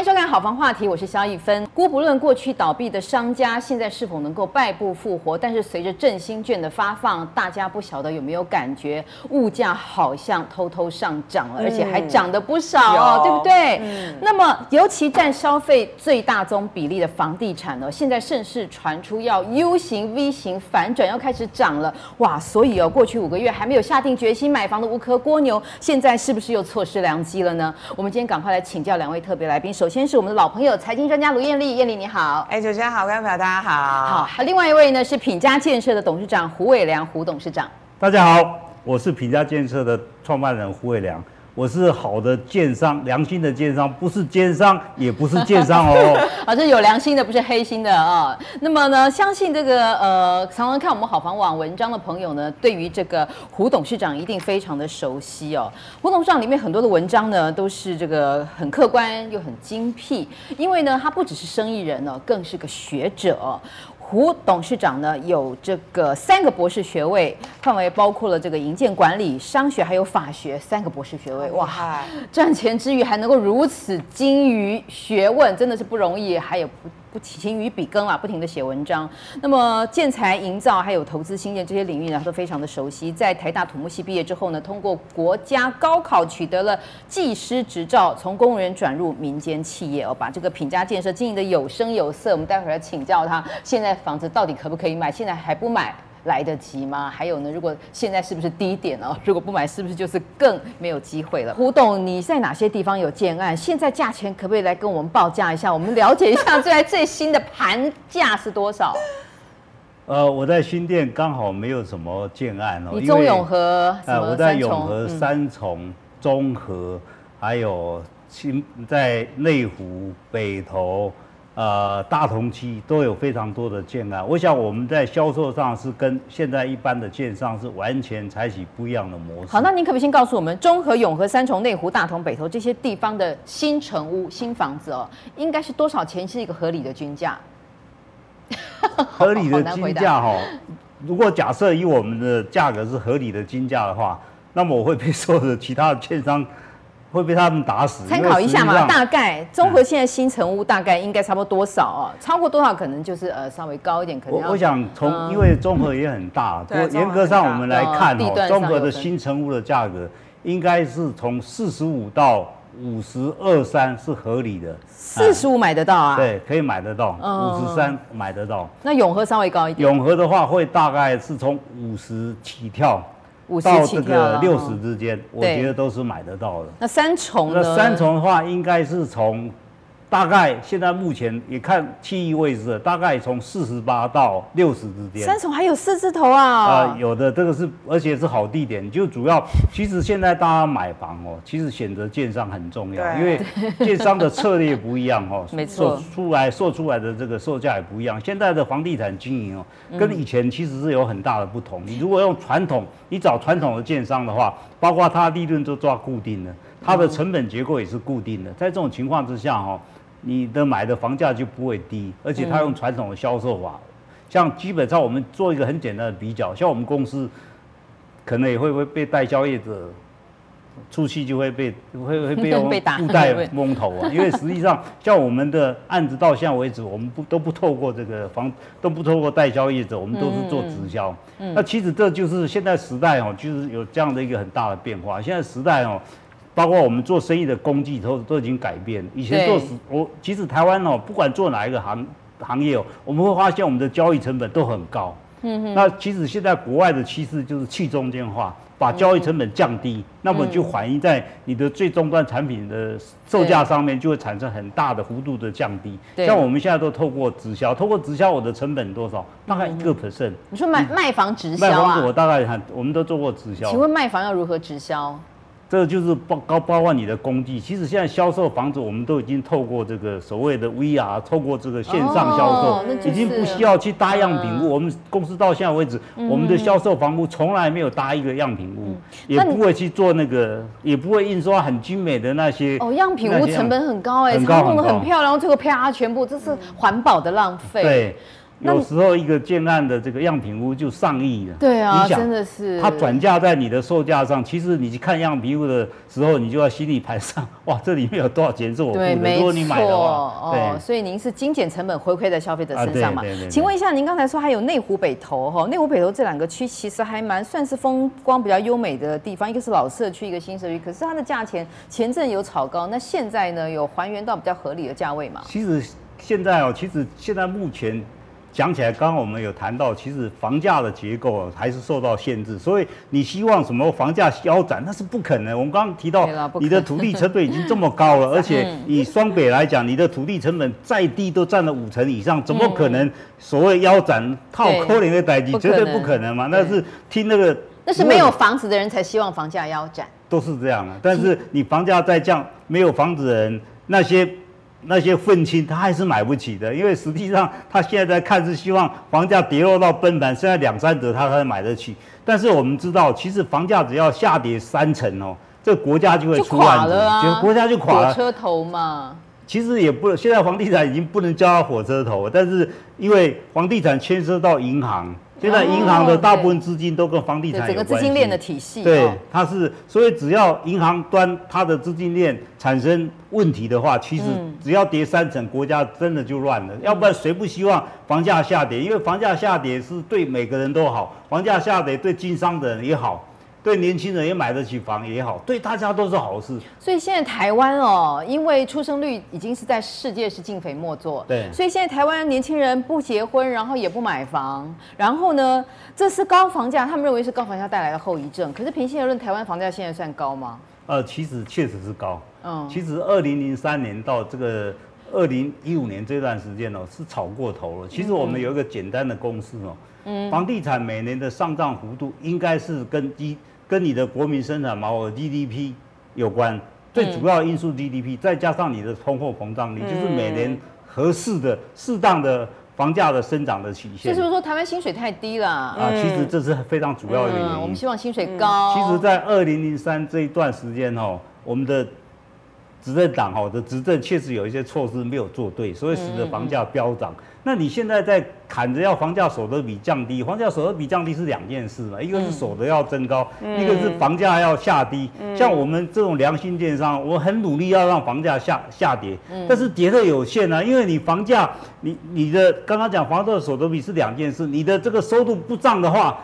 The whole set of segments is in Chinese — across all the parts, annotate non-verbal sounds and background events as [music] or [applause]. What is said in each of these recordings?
迎收看《好房话题》，我是肖一芬。姑不论过去倒闭的商家现在是否能够败部复活，但是随着振兴券的发放，大家不晓得有没有感觉，物价好像偷偷上涨了，而且还涨得不少哦，对不对？嗯。那么，尤其占消费最大宗比例的房地产呢，现在甚是传出要 U 型、V 型反转，要开始涨了。哇，所以哦，过去五个月还没有下定决心买房的无壳蜗牛，现在是不是又错失良机了呢？我们今天赶快来请教两位特别来宾。首先是我们的老朋友，财经专家卢艳丽，艳丽你好。哎，主持人好，观众朋友大家好。好，另外一位呢是品家建设的董事长胡伟良，胡董事长。大家好，我是品家建设的创办人胡伟良。我是好的建商，良心的建商，不是奸商，也不是建商哦。[laughs] 啊，这有良心的，不是黑心的啊。那么呢，相信这个呃，常常看我们好房网文章的朋友呢，对于这个胡董事长一定非常的熟悉哦。胡董事长里面很多的文章呢，都是这个很客观又很精辟，因为呢，他不只是生意人呢，更是个学者。胡董事长呢，有这个三个博士学位，范围包括了这个营建管理、商学还有法学三个博士学位。哇，赚钱之余还能够如此精于学问，真的是不容易，还有不。不勤于笔耕啊，不停的写文章。那么建材营造还有投资新建这些领域呢，他都非常的熟悉。在台大土木系毕业之后呢，通过国家高考取得了技师执照，从公务员转入民间企业哦，把这个品家建设经营的有声有色。我们待会儿要请教他，现在房子到底可不可以买？现在还不买？来得及吗？还有呢？如果现在是不是低点哦？[laughs] 如果不买，是不是就是更没有机会了？胡董，你在哪些地方有建案？现在价钱可不可以来跟我们报价一下？我们了解一下，最最新的盘价是多少？[laughs] 呃，我在新店刚好没有什么建案哦。你中永和？呃，我在永和三重、中和，还有新在内湖、北投。呃，大同区都有非常多的建案，我想我们在销售上是跟现在一般的建商是完全采取不一样的模式。好，那您可不可以先告诉我们，中和、永和、三重、内湖、大同、北投这些地方的新城屋、新房子哦，应该是多少钱是一个合理的均价？[laughs] 合理的均价哈，如果假设以我们的价格是合理的均价的话，那么我会被所有的其他的券商。会被他们打死。参考一下嘛，大概综合现在新成屋大概应该差不多多少哦？超过多少可能就是呃稍微高一点，可能我我想从因为综合也很大，不过严格上我们来看哦，综合的新成屋的价格应该是从四十五到五十二三是合理的。四十五买得到啊？对，可以买得到。五十三买得到。那永和稍微高一点。永和的话会大概是从五十起跳。到这个六十之间，我觉得都是买得到的。那三重呢？那三重的话，应该是从。大概现在目前也看区域位置，大概从四十八到六十之间。三重还有四字头啊？啊、呃，有的这个是，而且是好地点。就主要，其实现在大家买房哦，其实选择建商很重要，因为建商的策略不一样哦，[laughs] 没错，出来售出来的这个售价也不一样。现在的房地产经营哦，跟以前其实是有很大的不同。你如果用传统，你找传统的建商的话，包括它利润都抓固定的，它的成本结构也是固定的。在这种情况之下哈。你的买的房价就不会低，而且他用传统的销售法，像基本上我们做一个很简单的比较，像我们公司可能也会不会被代销业者出去就会被会会被 [laughs] 附带 [laughs] 蒙头啊，因为实际上像我们的案子到现在为止，我们不都不透过这个房都不透过代销业者，我们都是做直销。那其实这就是现在时代哦，就是有这样的一个很大的变化。现在时代哦。包括我们做生意的工具都都已经改变。以前做我其实台湾哦，不管做哪一个行行业哦，我们会发现我们的交易成本都很高。嗯哼。那其实现在国外的趋势就是去中间化，把交易成本降低，那么就反映在你的最终端产品的售价上面，就会产生很大的幅度的降低。像我们现在都透过直销，透过直销，我的成本多少？大概一个 percent。你说卖卖房直销啊？卖房子我大概看，我们都做过直销。请问卖房要如何直销？这就是包高包括你的工具，其实现在销售房子，我们都已经透过这个所谓的 VR，透过这个线上销售，哦就是、已经不需要去搭样品屋。嗯、我们公司到现在为止，嗯、我们的销售房屋从来没有搭一个样品屋，嗯、也不会去做那个，也不会印刷很精美的那些。哦，样品屋成本很高哎、欸，很高弄得很漂亮，最后啪全部这是环保的浪费。对。有时候一个建案的这个样品屋就上亿了。对啊，你想真的是。它转嫁在你的售价上，其实你去看样品屋的时候，你就要心里盘算，哇，这里面有多少钱是我付的？如果你买的话，哦，所以您是精简成本回馈在消费者身上嘛？啊、对对对对，请问一下，您刚才说还有内湖北投哈，内湖北投这两个区其实还蛮算是风光比较优美的地方，一个是老社区，一个新社区，可是它的价钱前阵有炒高，那现在呢有还原到比较合理的价位嘛？其实现在哦，其实现在目前。讲起来，刚刚我们有谈到，其实房价的结构还是受到限制，所以你希望什么房价腰斩，那是不可能。我们刚刚提到，你的土地成本已经这么高了，[laughs] 而且以双北来讲，你的土地成本再低都占了五成以上，怎么可能所谓腰斩套扣零的代际，绝对不可能嘛？那是听那个，那是没有房子的人才希望房价腰斩，都是这样啊。但是你房价再降，没有房子的人那些。那些愤青他还是买不起的，因为实际上他现在在看是希望房价跌落到崩盘，现在两三折他才买得起。但是我们知道，其实房价只要下跌三成哦，这个国家就会出乱子，就国家就垮了。火车头嘛。其实也不，现在房地产已经不能叫它火车头，但是因为房地产牵涉到银行。现在银行的大部分资金都跟房地产有关系，整个资金链的体系。对，它是，所以只要银行端它的资金链产生问题的话，其实只要跌三成，国家真的就乱了。要不然谁不希望房价下跌？因为房价下跌是对每个人都好，房价下跌对经商的人也好。对年轻人也买得起房也好，对大家都是好事。所以现在台湾哦，因为出生率已经是在世界是进肥莫做。对。所以现在台湾年轻人不结婚，然后也不买房，然后呢，这是高房价，他们认为是高房价带来的后遗症。可是平心而论，台湾房价现在算高吗？呃，其实确实是高。嗯。其实二零零三年到这个二零一五年这段时间哦，是炒过头了。其实我们有一个简单的公式哦，嗯，房地产每年的上涨幅度应该是跟一。跟你的国民生产毛额 GDP 有关，最主要的因素 GDP，再加上你的通货膨胀率，就是每年合适的、适当的房价的生长的曲线。就是不是说台湾薪水太低了？啊，其实这是非常主要的原因。我们希望薪水高。其实，在二零零三这一段时间哦，我们的执政党哦的执政确实有一些措施没有做对，所以使得房价飙涨。那你现在在砍着要房价所得比降低，房价所得比降低是两件事嘛？一个是所得要增高，嗯、一个是房价要下低。嗯、像我们这种良心电商，我很努力要让房价下下跌，嗯、但是跌的有限啊，因为你房价，你你的刚刚讲房贷所得比是两件事，你的这个收入不涨的话，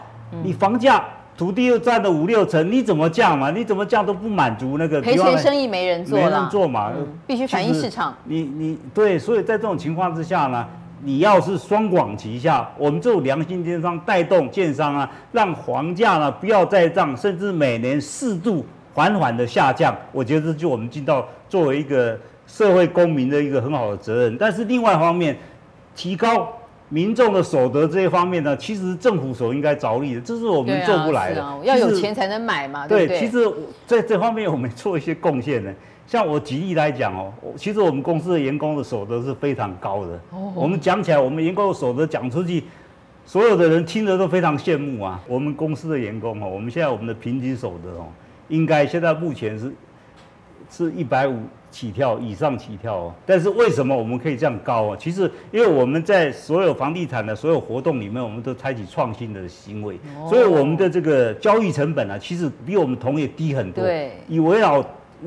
你房价土地又占了五六成，你怎么降嘛？你怎么降都不满足那个赔钱生意没人做，没人做嘛，嗯、必须反映市场。你你对，所以在这种情况之下呢？你要是双管齐下，我们这种良心电商带动建商啊，让房价呢不要再涨，甚至每年适度缓缓的下降，我觉得这就我们尽到作为一个社会公民的一个很好的责任。但是另外一方面，提高民众的所得这一方面呢，其实政府所应该着力的，这是我们做不来的。啊啊、要有钱才能买嘛，对对？对，其实在这方面我们做一些贡献呢。像我举例来讲哦，其实我们公司的员工的所得是非常高的。我们讲起来，我们员工的所得讲出去，所有的人听着都非常羡慕啊。我们公司的员工哦，我们现在我们的平均所得哦，应该现在目前是是一百五起跳以上起跳哦。但是为什么我们可以这样高啊？其实因为我们在所有房地产的所有活动里面，我们都采取创新的行为，所以我们的这个交易成本啊，其实比我们同业低很多。对，以围绕。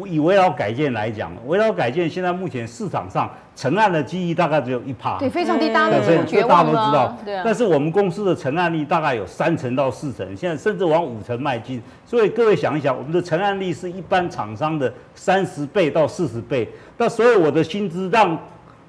以围绕改建来讲，围绕改建现在目前市场上成案的机率大概只有一趴，对，非常低，大家都绝望。大家都知道，对啊。但是我们公司的成案率大概有三成到四成，现在甚至往五成迈进。所以各位想一想，我们的成案率是一般厂商的三十倍到四十倍。那所以我的薪资让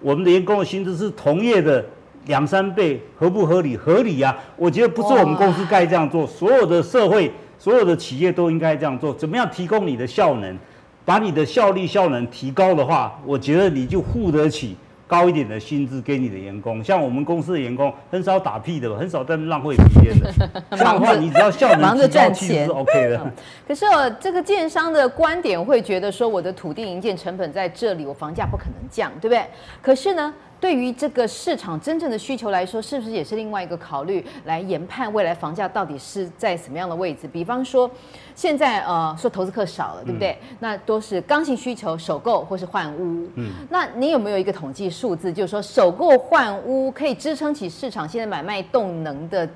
我们的员工的薪资是同业的两三倍，合不合理？合理啊！我觉得不是我们公司该这样做，所有的社会、所有的企业都应该这样做。怎么样提供你的效能？把你的效率效能提高的话，我觉得你就付得起高一点的薪资给你的员工。像我们公司的员工很少打屁的，很少在那浪费时间的。[laughs] 这样的话，你只要效能提高，其实是 OK 的。可是哦，这个建商的观点会觉得说，我的土地营建成本在这里，我房价不可能降，对不对？可是呢，对于这个市场真正的需求来说，是不是也是另外一个考虑来研判未来房价到底是在什么样的位置？比方说，现在呃说投资客少了，对不对？嗯、那都是刚性需求，首购或是换屋。嗯，那你有没有一个统计数字，就是说首购换屋可以支撑起市场现在买卖动能的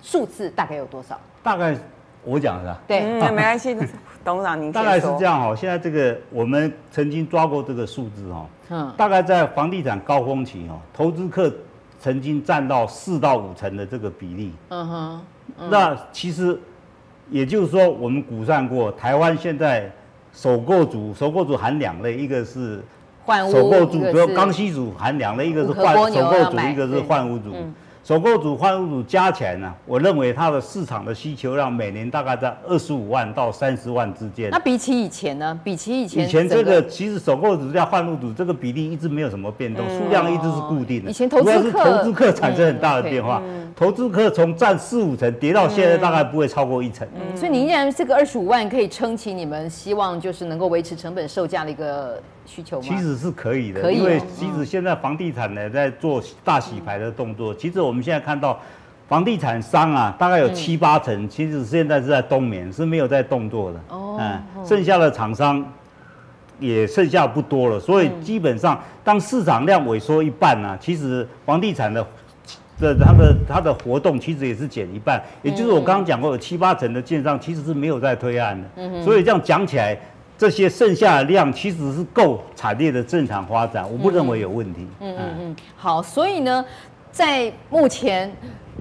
数字大概有多少？大概我讲的。对，嗯、没关系，[laughs] 董事长您大概是这样哈。现在这个我们曾经抓过这个数字哈。嗯。大概在房地产高峰期哈，投资客曾经占到四到五成的这个比例。嗯哼。嗯、那其实也就是说，我们估算过，台湾现在首购族，首购族含两类，一个是换屋，首购族，比如刚需族含两类，一个是换首购族，一个是换屋族。首购组、换屋组加起来呢，我认为它的市场的需求量每年大概在二十五万到三十万之间。那比起以前呢？比起以前，以前这个其实首购组加换屋组这个比例一直没有什么变动，数量一直是固定的。以前投资客，投资客产生很大的变化，投资客从占四五成跌到现在大概不会超过一成。嗯，所以您认为这个二十五万可以撑起你们希望就是能够维持成本售价的一个需求吗？其实是可以的，可以，因为其实现在房地产呢在做大洗牌的动作。其实我们现在看到，房地产商啊，大概有七八成，其实现在是在冬眠，是没有在动作的。哦，嗯，剩下的厂商也剩下不多了，所以基本上当市场量萎缩一半呢，其实房地产的的它的它的活动其实也是减一半。也就是我刚刚讲过，有七八成的建商其实是没有在推案的。嗯，所以这样讲起来。这些剩下的量其实是够产业的正常发展，我不认为有问题。嗯嗯嗯，好，所以呢，在目前，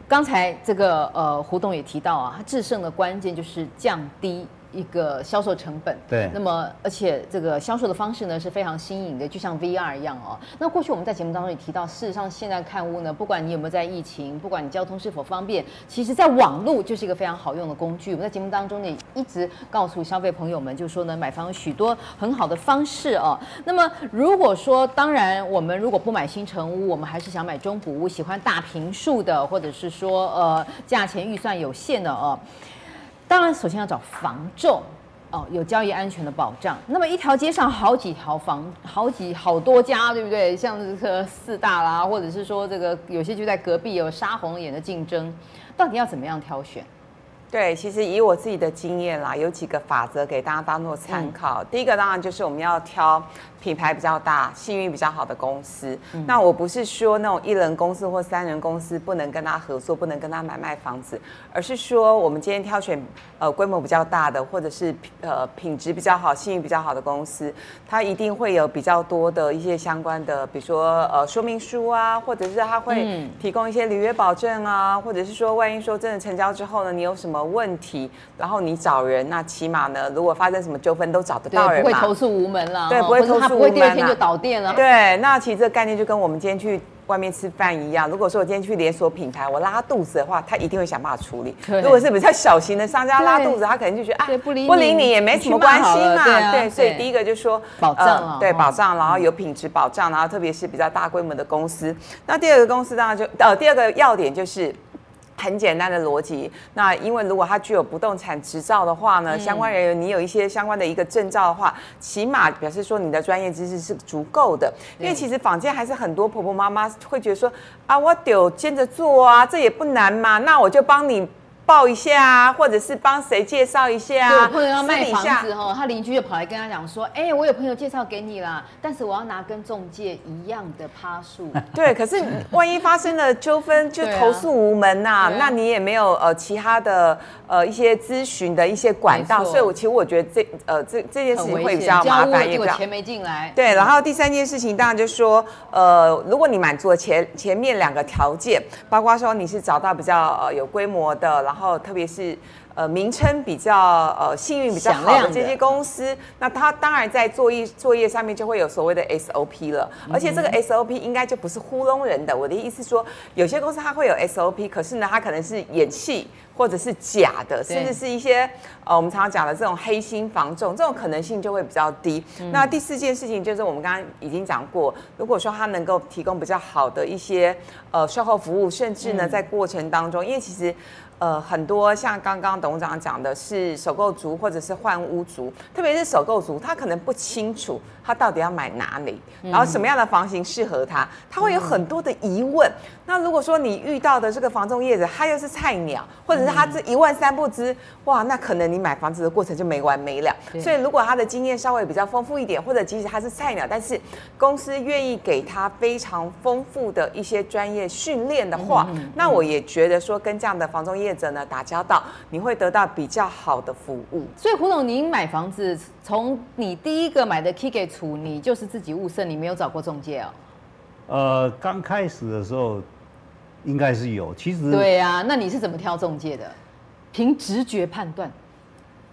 刚才这个呃胡董也提到啊，它制胜的关键就是降低。一个销售成本，对，那么而且这个销售的方式呢是非常新颖的，就像 VR 一样哦。那过去我们在节目当中也提到，事实上现在看屋呢，不管你有没有在疫情，不管你交通是否方便，其实在网络就是一个非常好用的工具。我们在节目当中也一直告诉消费朋友们，就是说呢买房有许多很好的方式哦。那么如果说当然我们如果不买新城屋，我们还是想买中古屋，喜欢大平数的，或者是说呃价钱预算有限的哦。当然，首先要找房仲，哦，有交易安全的保障。那么一条街上好几条房，好几好多家，对不对？像这个四大啦，或者是说这个有些就在隔壁有杀红眼的竞争，到底要怎么样挑选？对，其实以我自己的经验啦，有几个法则给大家当做参考。嗯、第一个当然就是我们要挑。品牌比较大、信誉比较好的公司，嗯、那我不是说那种一人公司或三人公司不能跟他合作，不能跟他买卖房子，而是说我们今天挑选呃规模比较大的，或者是呃品质比较好、信誉比较好的公司，它一定会有比较多的一些相关的，比如说呃说明书啊，或者是他会提供一些履约保证啊，或者是说万一说真的成交之后呢，你有什么问题，然后你找人，那起码呢，如果发生什么纠纷都找得到人，不会投诉无门了，对，不会投诉。不会第二天就倒店了。对，那其实这个概念就跟我们今天去外面吃饭一样。如果说我今天去连锁品牌，我拉肚子的话，他一定会想办法处理。如果是比较小型的商家拉肚子，他可能就觉得啊，不理不理你也没什么关系嘛。对，所以第一个就是说保障，对保障，然后有品质保障，然后特别是比较大规模的公司。那第二个公司当然就呃，第二个要点就是。很简单的逻辑，那因为如果他具有不动产执照的话呢，相关人员你有一些相关的一个证照的话，起码表示说你的专业知识是足够的。因为其实坊间还是很多婆婆妈妈会觉得说啊，我有兼着做啊，这也不难嘛，那我就帮你。报一下啊，或者是帮谁介绍一下啊？有朋友要卖房子哦，他邻居就跑来跟他讲说：“哎，我有朋友介绍给你啦，但是我要拿跟中介一样的趴数。[laughs] ”对，可是万一发生了纠纷，就投诉无门呐、啊，啊、那你也没有呃其他的呃一些咨询的一些管道，所以我其实我觉得这呃这这件事情会比较麻烦，结果钱没进来。对，然后第三件事情当然就是说，呃，如果你满足了前前面两个条件，包括说你是找到比较呃有规模的，然后。然后，特别是呃，名称比较呃，幸运比较好的这些公司，那它当然在作业作业上面就会有所谓的 SOP 了。而且这个 SOP 应该就不是糊弄人的。我的意思说，有些公司它会有 SOP，可是呢，它可能是演戏或者是假的，甚至是一些呃，我们常常讲的这种黑心防重，这种可能性就会比较低。那第四件事情就是我们刚刚已经讲过，如果说它能够提供比较好的一些呃售后服务，甚至呢在过程当中，因为其实。呃很多像刚刚董事长讲的是首购族或者是换屋族，特别是首购族，他可能不清楚他到底要买哪里，然后什么样的房型适合他，他会有很多的疑问。那如果说你遇到的这个房仲业者，他又是菜鸟，或者是他这一问三不知，哇，那可能你买房子的过程就没完没了。所以如果他的经验稍微比较丰富一点，或者即使他是菜鸟，但是公司愿意给他非常丰富的一些专业训练的话，那我也觉得说跟这样的房仲业者呢打交道，你会得到比较好的服务。所以胡总，您买房子从你第一个买的 K 给处，你就是自己物色，你没有找过中介哦？呃，刚开始的时候。应该是有，其实对呀、啊，那你是怎么挑中介的？凭直觉判断。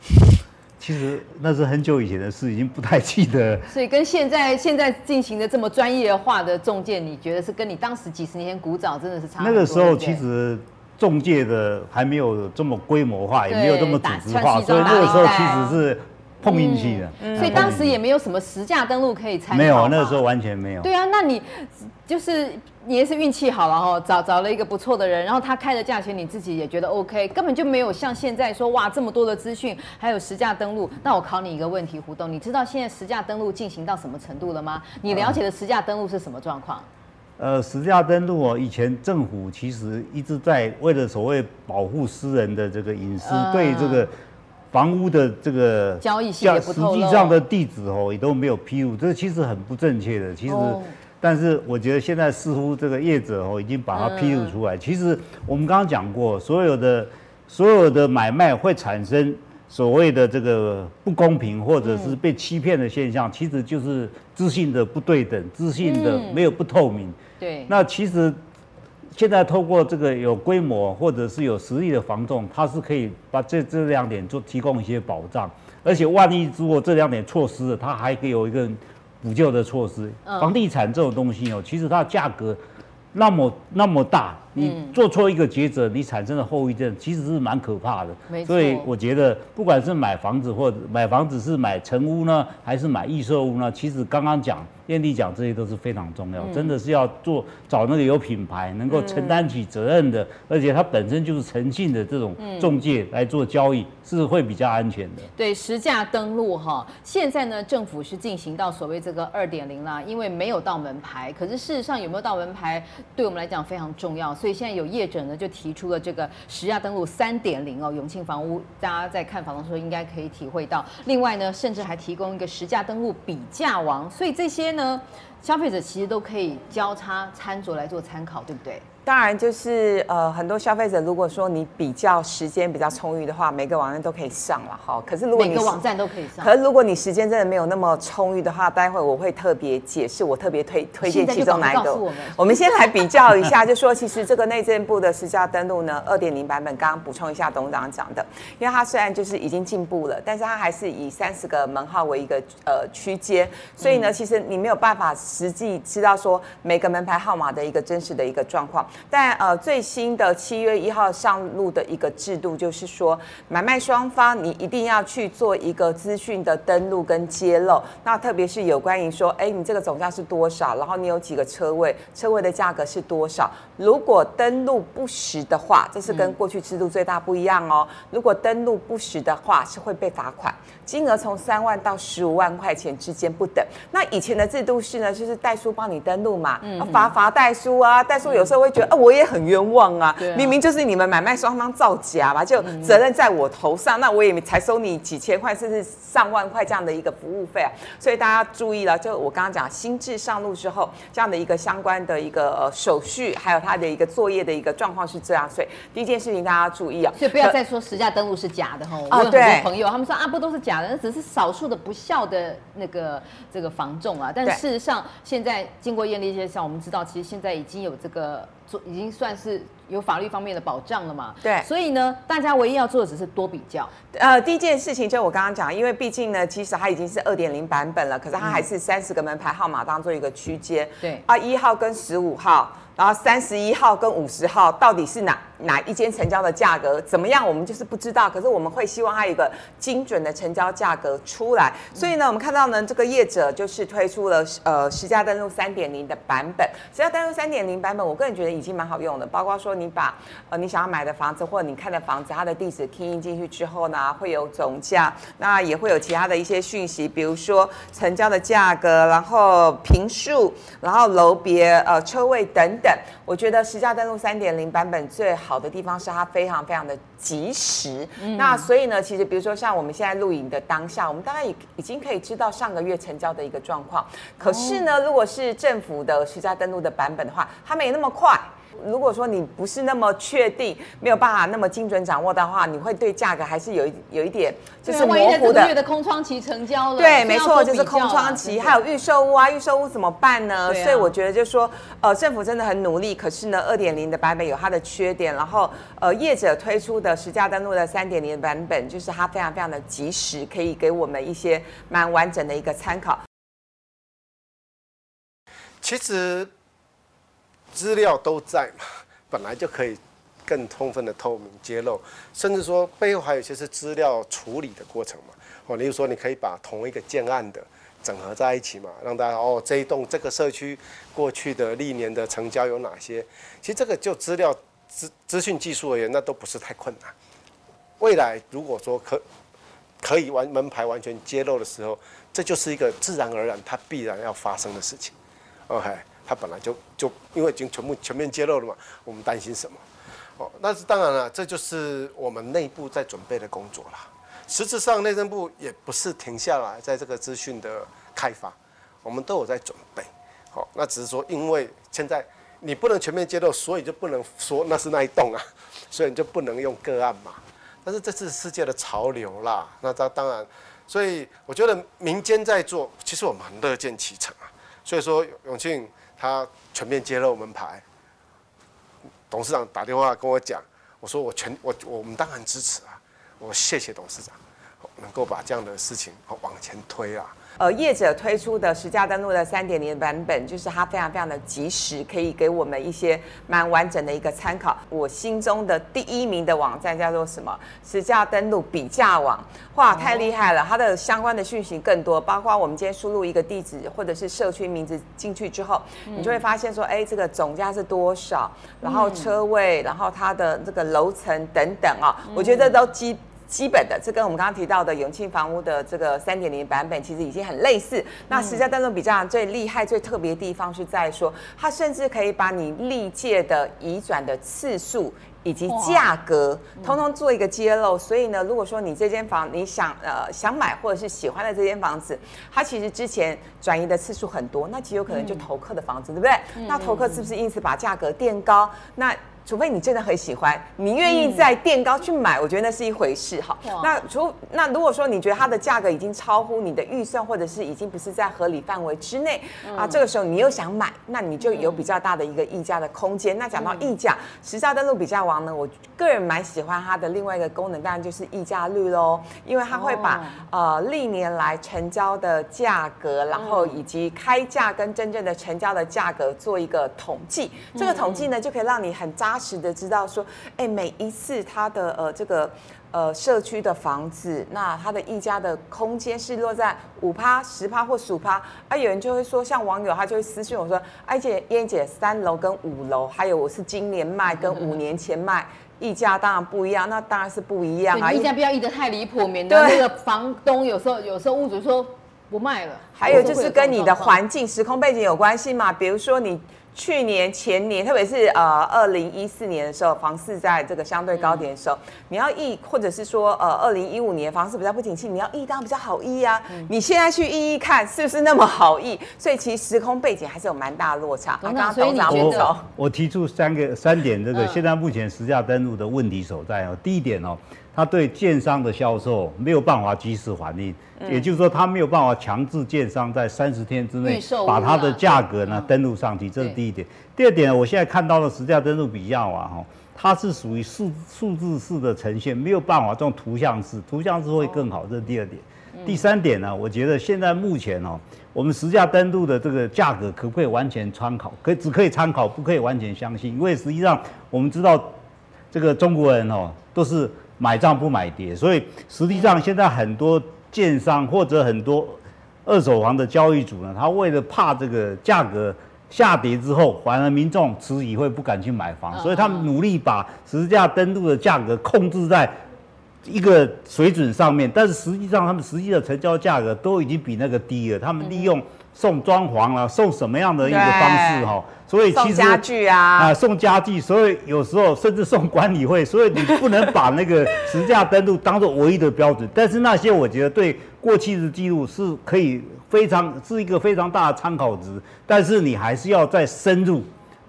[laughs] 其实那是很久以前的事，已经不太记得。所以跟现在现在进行的这么专业化的中介，你觉得是跟你当时几十年前古早真的是差很多？那个时候其实中介的还没有这么规模化，也没有这么组织化，所以那个时候其实是碰运气的。嗯，所以当时也没有什么实价登录可以参考。没有，那个时候完全没有。对啊，那你就是。你也是运气好了哈，找找了一个不错的人，然后他开的价钱你自己也觉得 OK，根本就没有像现在说哇这么多的资讯，还有实价登录。那我考你一个问题，胡东，你知道现在实价登录进行到什么程度了吗？你了解的实价登录是什么状况？呃，实价登录哦，以前政府其实一直在为了所谓保护私人的这个隐私，呃、对这个房屋的这个交易实际上的地址哦也都没有披露，这其实很不正确的，其实。哦但是我觉得现在似乎这个业者哦已经把它披露出来。其实我们刚刚讲过，所有的所有的买卖会产生所谓的这个不公平或者是被欺骗的现象，其实就是资讯的不对等，资讯的没有不透明。对。那其实现在透过这个有规模或者是有实力的房仲，它是可以把这这两点做提供一些保障，而且万一如果这两点措施了，它还可以有一个。补救的措施，房地产这种东西哦，其实它的价格那么那么大，你做错一个抉择，你产生的后遗症其实是蛮可怕的。没错。所以我觉得，不管是买房子或者买房子是买成屋呢，还是买预售屋呢，其实刚刚讲。艳丽讲这些都是非常重要，真的是要做找那个有品牌、能够承担起责任的，而且它本身就是诚信的这种中介来做交易，是会比较安全的。对，实价登录哈，现在呢政府是进行到所谓这个二点零啦，因为没有到门牌，可是事实上有没有到门牌，对我们来讲非常重要，所以所以现在有业者呢就提出了这个实价登录三点零哦，永庆房屋大家在看房的时候应该可以体会到。另外呢，甚至还提供一个实价登录比价王，所以这些。呢，消费者其实都可以交叉参酌来做参考，对不对？当然，就是呃，很多消费者如果说你比较时间比较充裕的话，每个网站都可以上了哈。可是如果你每个网站都可以上，可是如果你时间真的没有那么充裕的话，待会我会特别解释，我特别推推荐其中哪一个。我们，我们先来比较一下，就说其实这个内政部的实价登录呢，二点零版本，刚刚补充一下董事长讲的，因为它虽然就是已经进步了，但是它还是以三十个门号为一个呃区间，所以呢，其实你没有办法实际知道说每个门牌号码的一个真实的一个状况。但呃，最新的七月一号上路的一个制度，就是说买卖双方你一定要去做一个资讯的登录跟揭露。那特别是有关于说，哎，你这个总价是多少？然后你有几个车位？车位的价格是多少？如果登录不实的话，这是跟过去制度最大不一样哦。如果登录不实的话，是会被罚款，金额从三万到十五万块钱之间不等。那以前的制度是呢，就是代书帮你登录嘛，罚罚代书啊，代书有时候会觉得，啊，我也很冤枉啊，明明就是你们买卖双方造假吧，就责任在我头上，那我也才收你几千块甚至上万块这样的一个服务费啊。所以大家注意了，就我刚刚讲新制上路之后，这样的一个相关的一个呃手续，还有它的一个作业的一个状况是这样。所以第一件事情大家注意啊，所以不要再说实价登录是假的哈。我有很多朋友他们说啊，不都是假的，那只是少数的不孝的那个这个房仲啊。但事实上，现在经过艳丽介绍，我们知道其实现在已经有这个。做已经算是有法律方面的保障了嘛？对，所以呢，大家唯一要做的只是多比较。呃，第一件事情就我刚刚讲，因为毕竟呢，其实它已经是二点零版本了，可是它还是三十个门牌号码当做一个区间。对啊，一号跟十五号。然后三十一号跟五十号到底是哪哪一间成交的价格怎么样？我们就是不知道。可是我们会希望它有一个精准的成交价格出来。所以呢，我们看到呢，这个业者就是推出了呃实价登录三点零的版本。实价登录三点零版本，我个人觉得已经蛮好用的。包括说你把呃你想要买的房子或者你看的房子，它的地址 key 进去之后呢，会有总价，那也会有其他的一些讯息，比如说成交的价格，然后平数，然后楼别、呃车位等等。我觉得实价登录三点零版本最好的地方是它非常非常的及时。嗯、那所以呢，其实比如说像我们现在录影的当下，我们大概已已经可以知道上个月成交的一个状况。可是呢，如果是政府的实价登录的版本的话，它没那么快。如果说你不是那么确定，没有办法那么精准掌握的话，你会对价格还是有一有一点就是模糊的。这个月的空窗期成交了，对，没错，就是空窗期，还有预售屋啊，预售屋怎么办呢？所以我觉得就是说，呃，政府真的很努力，可是呢，二点零的版本有它的缺点，然后呃，业者推出的实价登录的三点零的版本，就是它非常非常的及时，可以给我们一些蛮完整的一个参考。其实。资料都在嘛，[laughs] 本来就可以更充分的透明揭露，甚至说背后还有一些是资料处理的过程嘛。哦，例如说你可以把同一个建案的整合在一起嘛，让大家哦，这一栋这个社区过去的历年的成交有哪些？其实这个就资料资资讯技术而言，那都不是太困难。未来如果说可可以完门牌完全揭露的时候，这就是一个自然而然它必然要发生的事情。OK。它本来就就因为已经全部全面揭露了嘛，我们担心什么？哦，那是当然了，这就是我们内部在准备的工作啦。实质上，内政部也不是停下来在这个资讯的开发，我们都有在准备。好，那只是说，因为现在你不能全面揭露，所以就不能说那是那一栋啊，[laughs] 所以你就不能用个案嘛。但是这是世界的潮流啦，那当当然，所以我觉得民间在做，其实我们很乐见其成啊。所以说，永庆。他全面接了我们牌，董事长打电话跟我讲，我说我全我我们当然支持啊，我谢谢董事长，能够把这样的事情往前推啊。呃，业者推出的实价登录的三点零版本，就是它非常非常的及时，可以给我们一些蛮完整的一个参考。我心中的第一名的网站叫做什么？实价登录比价网，哇，太厉害了！它的相关的讯息更多，包括我们今天输入一个地址或者是社区名字进去之后，你就会发现说，哎，这个总价是多少，然后车位，然后它的这个楼层等等啊，我觉得都基。基本的，这跟我们刚刚提到的永庆房屋的这个三点零版本其实已经很类似。那实价登录比较最厉害、最特别的地方是在说，它甚至可以把你历届的移转的次数以及价格，通通做一个揭露。所以呢，如果说你这间房你想呃想买或者是喜欢的这间房子，它其实之前转移的次数很多，那极有可能就投客的房子，对不对？那投客是不是因此把价格垫高？那除非你真的很喜欢，你愿意在垫高去买，嗯、我觉得那是一回事哈。那除那如果说你觉得它的价格已经超乎你的预算，或者是已经不是在合理范围之内、嗯、啊，这个时候你又想买，那你就有比较大的一个溢价的空间。嗯、那讲到溢价，实价登录比价王呢，我个人蛮喜欢它的另外一个功能，当然就是溢价率喽，因为它会把、哦、呃历年来成交的价格，然后以及开价跟真正的成交的价格做一个统计。这个统计呢，就可以让你很扎实的知道说，哎，每一次他的呃这个呃社区的房子，那它的溢价的空间是落在五趴、十趴或十五趴。啊，有人就会说，像网友他就会私信我说，哎姐，燕姐，三楼跟五楼，还有我是今年卖跟五年前卖，溢价当然不一样，那当然是不一样啊。溢价不要溢得太离谱，免得那个房东有时候有时候屋主说不卖了。还有就是跟你的环境、时空背景有关系嘛，比如说你。去年、前年，特别是呃二零一四年的时候，房市在这个相对高点的时候，嗯、你要议，或者是说呃二零一五年房市比较不景气，你要议当然比较好议啊。嗯、你现在去议议看，是不是那么好议？所以其实时空背景还是有蛮大的落差。刚刚董事长我我提出三个三点，这个现在目前实价登录的问题所在哦。第一点哦。它对建商的销售没有办法及时反应，也就是说，他没有办法强制建商在三十天之内把它的价格呢登录上去，这是第一点。第二点，我现在看到的实价登录比较啊哈，它是属于数数字式的呈现，没有办法这种图像式，图像式会更好，这是第二点。第三点呢，我觉得现在目前哦，我们实价登录的这个价格可不可以完全参考？可只可以参考，不可以完全相信，因为实际上我们知道这个中国人哦都是。买涨不买跌，所以实际上现在很多建商或者很多二手房的交易主呢，他为了怕这个价格下跌之后，反而民众迟疑会不敢去买房，所以他们努力把实价登录的价格控制在一个水准上面，但是实际上他们实际的成交价格都已经比那个低了。他们利用送装潢啊，送什么样的一个方式哈？所以其实送家具啊，啊送家具，所以有时候甚至送管理费，所以你不能把那个实价登录当做唯一的标准。但是那些我觉得对过去的记录是可以。非常是一个非常大的参考值，但是你还是要再深入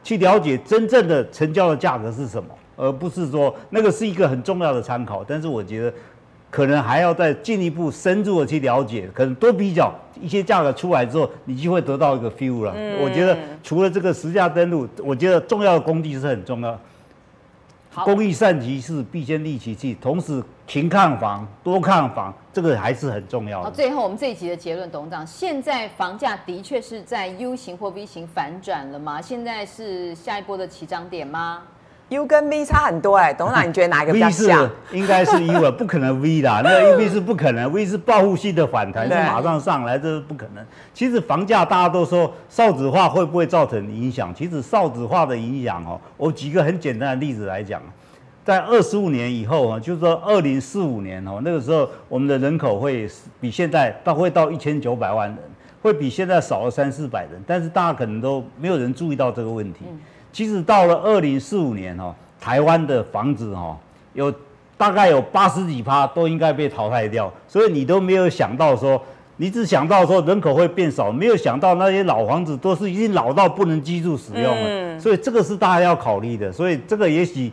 去了解真正的成交的价格是什么，而不是说那个是一个很重要的参考。但是我觉得可能还要再进一步深入的去了解，可能多比较一些价格出来之后，你就会得到一个 feel 了。嗯、我觉得除了这个实价登录，我觉得重要的工具是很重要。工欲善其事，必先利其器。同时，勤看房，多看房，这个还是很重要的。好最后，我们这一集的结论，董事长，现在房价的确是在 U 型或 V 型反转了吗？现在是下一波的起涨点吗？U 跟 V 差很多哎、欸，[laughs] 董事长，你觉得哪一个比较像？V 是应该是 [laughs] U 啊，不可能 V 啦。那个 V 是不可能，V 是报复性的反弹，是马上上来，这是不可能。其实房价大家都说少子化会不会造成影响？其实少子化的影响哦，我举个很简单的例子来讲，在二十五年以后啊，就是说二零四五年哦，那个时候我们的人口会比现在到会到一千九百万人，会比现在少了三四百人，但是大家可能都没有人注意到这个问题。其实到了二零四五年哦，台湾的房子哦，有大概有八十几趴都应该被淘汰掉，所以你都没有想到说，你只想到说人口会变少，没有想到那些老房子都是已经老到不能居住使用了，所以这个是大家要考虑的，所以这个也许。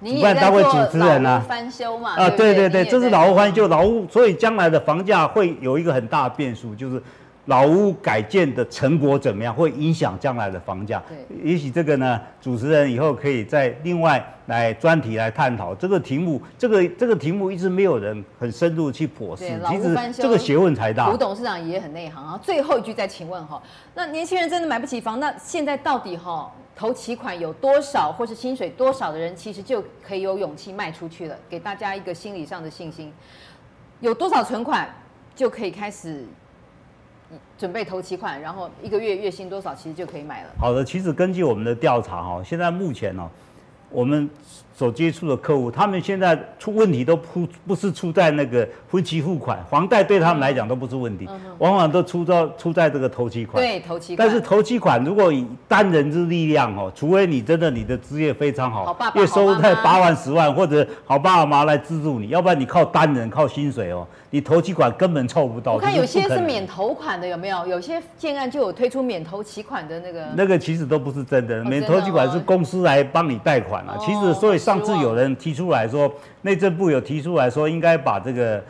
主办单位主持人啊，翻修嘛，啊，对对对，这是老屋翻修，老屋，所以将来的房价会有一个很大的变数，就是老屋改建的成果怎么样，会影响将来的房价。对，也许这个呢，主持人以后可以再另外来专题来探讨这个题目。这个这个题目一直没有人很深入去剖析，其实这个学问才大。胡董事长也很内行啊。最后一句再请问哈，那年轻人真的买不起房，那现在到底哈？投期款有多少，或是薪水多少的人，其实就可以有勇气卖出去了。给大家一个心理上的信心，有多少存款就可以开始准备投期款，然后一个月月薪多少，其实就可以买了。好的，其实根据我们的调查哦，现在目前呢，我们。所接触的客户，他们现在出问题都不不是出在那个分期付款，房贷对他们来讲都不是问题，往往都出到出在这个头期款。对，头期款。但是头期款如果以单人之力量哦，除非你真的你的职业非常好，好爸月收入在八万十万，或者好爸爸妈妈来资助你，要不然你靠单人靠薪水哦，你头期款根本凑不到。我看有些是免头款的，有没有？有些建案就有推出免头期款的那个。那个其实都不是真的，免头期款是公司来帮你贷款啊。其实所以。上次有人提出来说，内政部有提出来说，应该把这个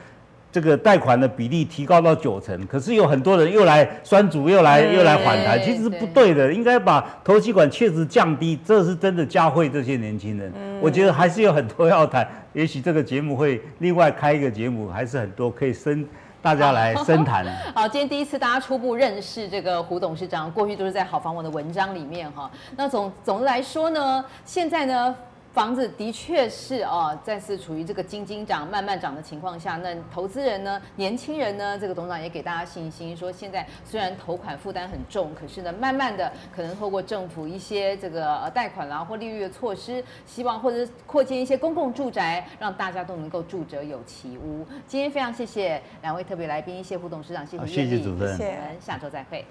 这个贷款的比例提高到九成。可是有很多人又来酸主，又来又来反弹，其实是不对的。应该把投机款确实降低，这是真的教会这些年轻人。我觉得还是有很多要谈。也许这个节目会另外开一个节目，还是很多可以深大家来深谈。[laughs] 好，今天第一次大家初步认识这个胡董事长，过去都是在好房网的文章里面哈。那总总的来说呢，现在呢。房子的确是哦，再次处于这个斤斤涨、慢慢涨的情况下。那投资人呢，年轻人呢，这个董事长也给大家信心，说现在虽然投款负担很重，可是呢，慢慢的可能透过政府一些这个贷款啦或利率的措施，希望或者是扩建一些公共住宅，让大家都能够住者有其屋。今天非常谢谢两位特别来宾，谢胡董事长，谢谢，谢谢主持人，我们下周再会。